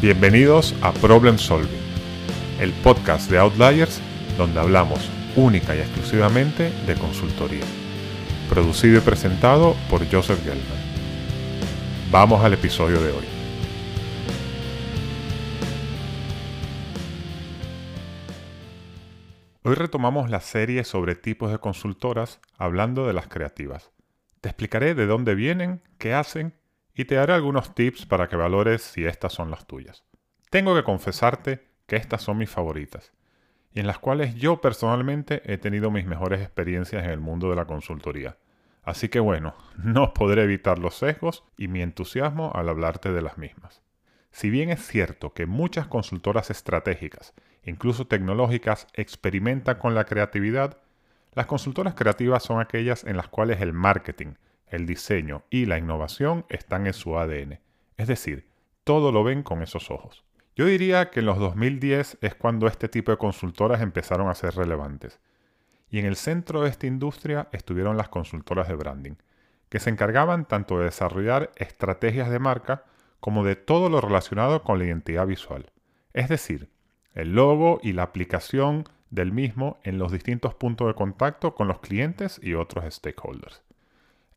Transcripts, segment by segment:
Bienvenidos a Problem Solving, el podcast de Outliers donde hablamos única y exclusivamente de consultoría. Producido y presentado por Joseph Gelman. Vamos al episodio de hoy. Hoy retomamos la serie sobre tipos de consultoras hablando de las creativas. Te explicaré de dónde vienen, qué hacen y te daré algunos tips para que valores si estas son las tuyas. Tengo que confesarte que estas son mis favoritas y en las cuales yo personalmente he tenido mis mejores experiencias en el mundo de la consultoría. Así que bueno, no podré evitar los sesgos y mi entusiasmo al hablarte de las mismas. Si bien es cierto que muchas consultoras estratégicas, incluso tecnológicas, experimentan con la creatividad, las consultoras creativas son aquellas en las cuales el marketing, el diseño y la innovación están en su ADN. Es decir, todo lo ven con esos ojos. Yo diría que en los 2010 es cuando este tipo de consultoras empezaron a ser relevantes. Y en el centro de esta industria estuvieron las consultoras de branding, que se encargaban tanto de desarrollar estrategias de marca como de todo lo relacionado con la identidad visual. Es decir, el logo y la aplicación del mismo en los distintos puntos de contacto con los clientes y otros stakeholders.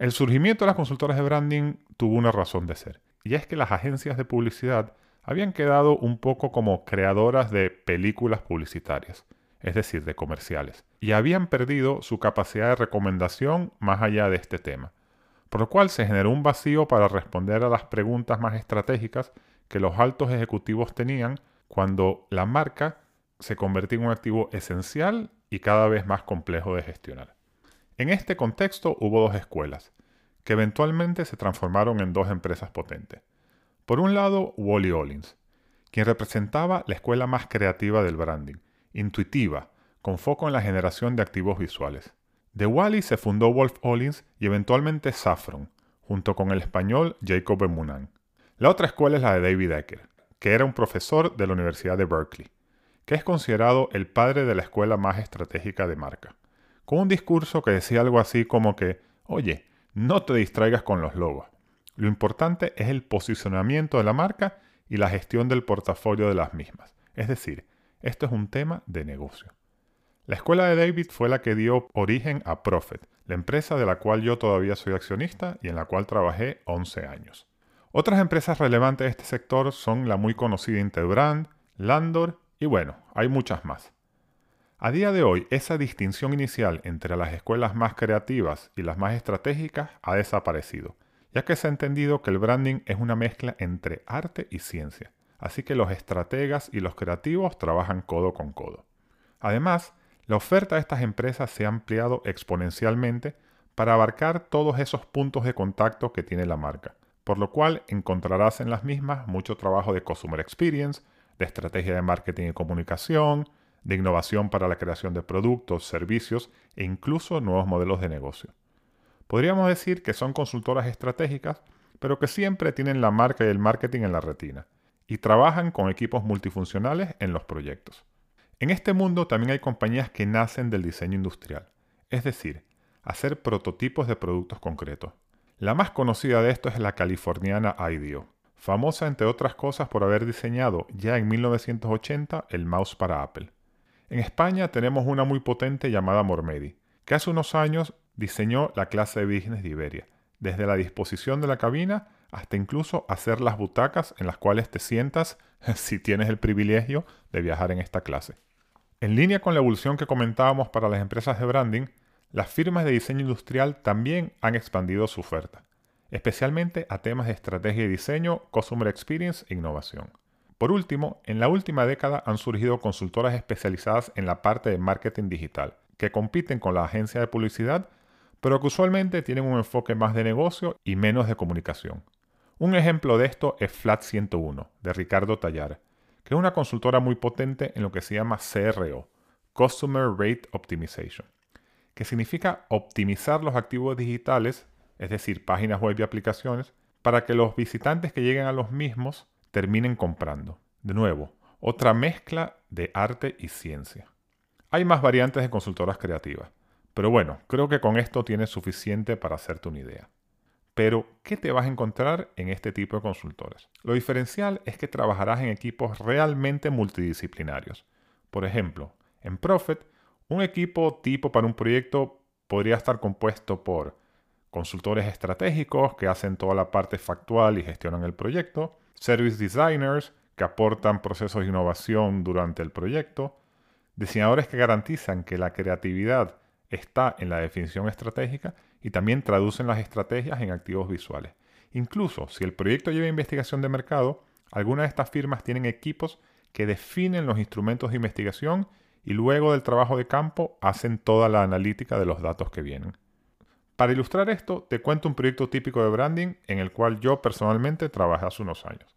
El surgimiento de las consultoras de branding tuvo una razón de ser, y es que las agencias de publicidad habían quedado un poco como creadoras de películas publicitarias, es decir, de comerciales, y habían perdido su capacidad de recomendación más allá de este tema, por lo cual se generó un vacío para responder a las preguntas más estratégicas que los altos ejecutivos tenían cuando la marca se convertía en un activo esencial y cada vez más complejo de gestionar. En este contexto hubo dos escuelas, que eventualmente se transformaron en dos empresas potentes. Por un lado, Wally Ollins, quien representaba la escuela más creativa del branding, intuitiva, con foco en la generación de activos visuales. De Wally se fundó Wolf Ollins y eventualmente Saffron, junto con el español Jacob Bermunan. La otra escuela es la de David Ecker, que era un profesor de la Universidad de Berkeley, que es considerado el padre de la escuela más estratégica de marca con un discurso que decía algo así como que, oye, no te distraigas con los logos. Lo importante es el posicionamiento de la marca y la gestión del portafolio de las mismas. Es decir, esto es un tema de negocio. La escuela de David fue la que dio origen a Profit, la empresa de la cual yo todavía soy accionista y en la cual trabajé 11 años. Otras empresas relevantes de este sector son la muy conocida Interbrand, Landor y bueno, hay muchas más. A día de hoy, esa distinción inicial entre las escuelas más creativas y las más estratégicas ha desaparecido, ya que se ha entendido que el branding es una mezcla entre arte y ciencia, así que los estrategas y los creativos trabajan codo con codo. Además, la oferta de estas empresas se ha ampliado exponencialmente para abarcar todos esos puntos de contacto que tiene la marca, por lo cual encontrarás en las mismas mucho trabajo de Customer Experience, de estrategia de marketing y comunicación, de innovación para la creación de productos, servicios e incluso nuevos modelos de negocio. Podríamos decir que son consultoras estratégicas, pero que siempre tienen la marca y el marketing en la retina, y trabajan con equipos multifuncionales en los proyectos. En este mundo también hay compañías que nacen del diseño industrial, es decir, hacer prototipos de productos concretos. La más conocida de esto es la californiana IDEO, famosa entre otras cosas por haber diseñado ya en 1980 el mouse para Apple. En España tenemos una muy potente llamada Mormedi, que hace unos años diseñó la clase de business de Iberia, desde la disposición de la cabina hasta incluso hacer las butacas en las cuales te sientas si tienes el privilegio de viajar en esta clase. En línea con la evolución que comentábamos para las empresas de branding, las firmas de diseño industrial también han expandido su oferta, especialmente a temas de estrategia y diseño, customer experience e innovación. Por último, en la última década han surgido consultoras especializadas en la parte de marketing digital, que compiten con la agencia de publicidad, pero que usualmente tienen un enfoque más de negocio y menos de comunicación. Un ejemplo de esto es Flat 101, de Ricardo Tallar, que es una consultora muy potente en lo que se llama CRO, Customer Rate Optimization, que significa optimizar los activos digitales, es decir, páginas web y aplicaciones, para que los visitantes que lleguen a los mismos terminen comprando. De nuevo, otra mezcla de arte y ciencia. Hay más variantes de consultoras creativas, pero bueno, creo que con esto tienes suficiente para hacerte una idea. Pero, ¿qué te vas a encontrar en este tipo de consultoras? Lo diferencial es que trabajarás en equipos realmente multidisciplinarios. Por ejemplo, en Profit, un equipo tipo para un proyecto podría estar compuesto por consultores estratégicos que hacen toda la parte factual y gestionan el proyecto, service designers que aportan procesos de innovación durante el proyecto, diseñadores que garantizan que la creatividad está en la definición estratégica y también traducen las estrategias en activos visuales. Incluso si el proyecto lleva investigación de mercado, algunas de estas firmas tienen equipos que definen los instrumentos de investigación y luego del trabajo de campo hacen toda la analítica de los datos que vienen. Para ilustrar esto, te cuento un proyecto típico de branding en el cual yo personalmente trabajé hace unos años.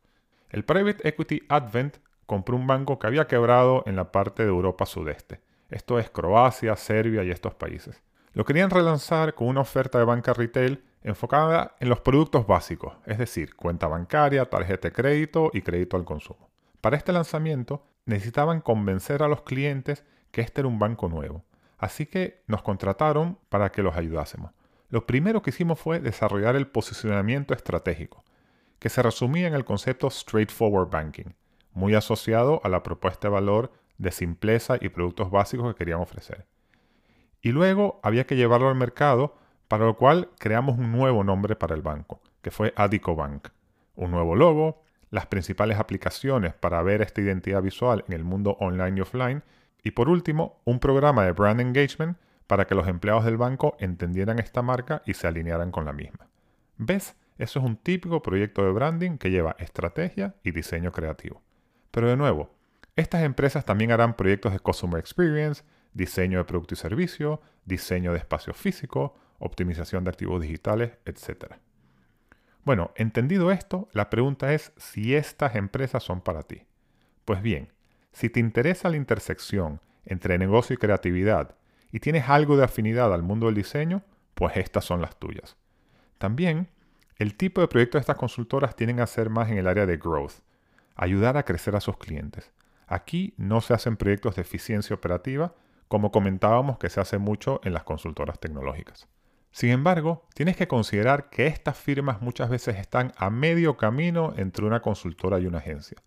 El Private Equity Advent compró un banco que había quebrado en la parte de Europa sudeste. Esto es Croacia, Serbia y estos países. Lo querían relanzar con una oferta de banca retail enfocada en los productos básicos, es decir, cuenta bancaria, tarjeta de crédito y crédito al consumo. Para este lanzamiento necesitaban convencer a los clientes que este era un banco nuevo, así que nos contrataron para que los ayudásemos. Lo primero que hicimos fue desarrollar el posicionamiento estratégico, que se resumía en el concepto Straightforward Banking, muy asociado a la propuesta de valor de simpleza y productos básicos que querían ofrecer. Y luego había que llevarlo al mercado, para lo cual creamos un nuevo nombre para el banco, que fue Adico Bank. Un nuevo logo, las principales aplicaciones para ver esta identidad visual en el mundo online y offline, y por último, un programa de brand engagement para que los empleados del banco entendieran esta marca y se alinearan con la misma. ¿Ves? Eso es un típico proyecto de branding que lleva estrategia y diseño creativo. Pero de nuevo, estas empresas también harán proyectos de Customer Experience, diseño de producto y servicio, diseño de espacio físico, optimización de activos digitales, etc. Bueno, entendido esto, la pregunta es si estas empresas son para ti. Pues bien, si te interesa la intersección entre negocio y creatividad y tienes algo de afinidad al mundo del diseño, pues estas son las tuyas. También, el tipo de proyectos de estas consultoras tienen a ser más en el área de growth, ayudar a crecer a sus clientes. Aquí no se hacen proyectos de eficiencia operativa, como comentábamos que se hace mucho en las consultoras tecnológicas. Sin embargo, tienes que considerar que estas firmas muchas veces están a medio camino entre una consultora y una agencia,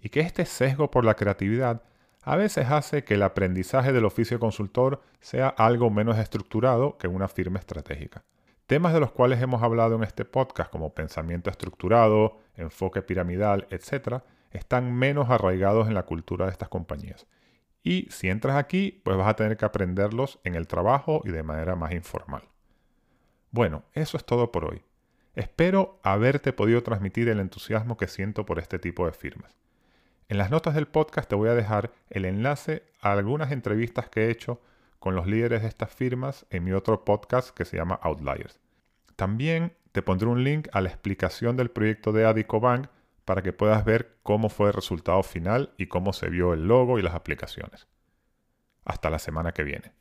y que este sesgo por la creatividad a veces hace que el aprendizaje del oficio consultor sea algo menos estructurado que una firma estratégica. Temas de los cuales hemos hablado en este podcast como pensamiento estructurado, enfoque piramidal, etc., están menos arraigados en la cultura de estas compañías. Y si entras aquí, pues vas a tener que aprenderlos en el trabajo y de manera más informal. Bueno, eso es todo por hoy. Espero haberte podido transmitir el entusiasmo que siento por este tipo de firmas. En las notas del podcast te voy a dejar el enlace a algunas entrevistas que he hecho con los líderes de estas firmas en mi otro podcast que se llama Outliers. También te pondré un link a la explicación del proyecto de Adico Bank para que puedas ver cómo fue el resultado final y cómo se vio el logo y las aplicaciones. Hasta la semana que viene.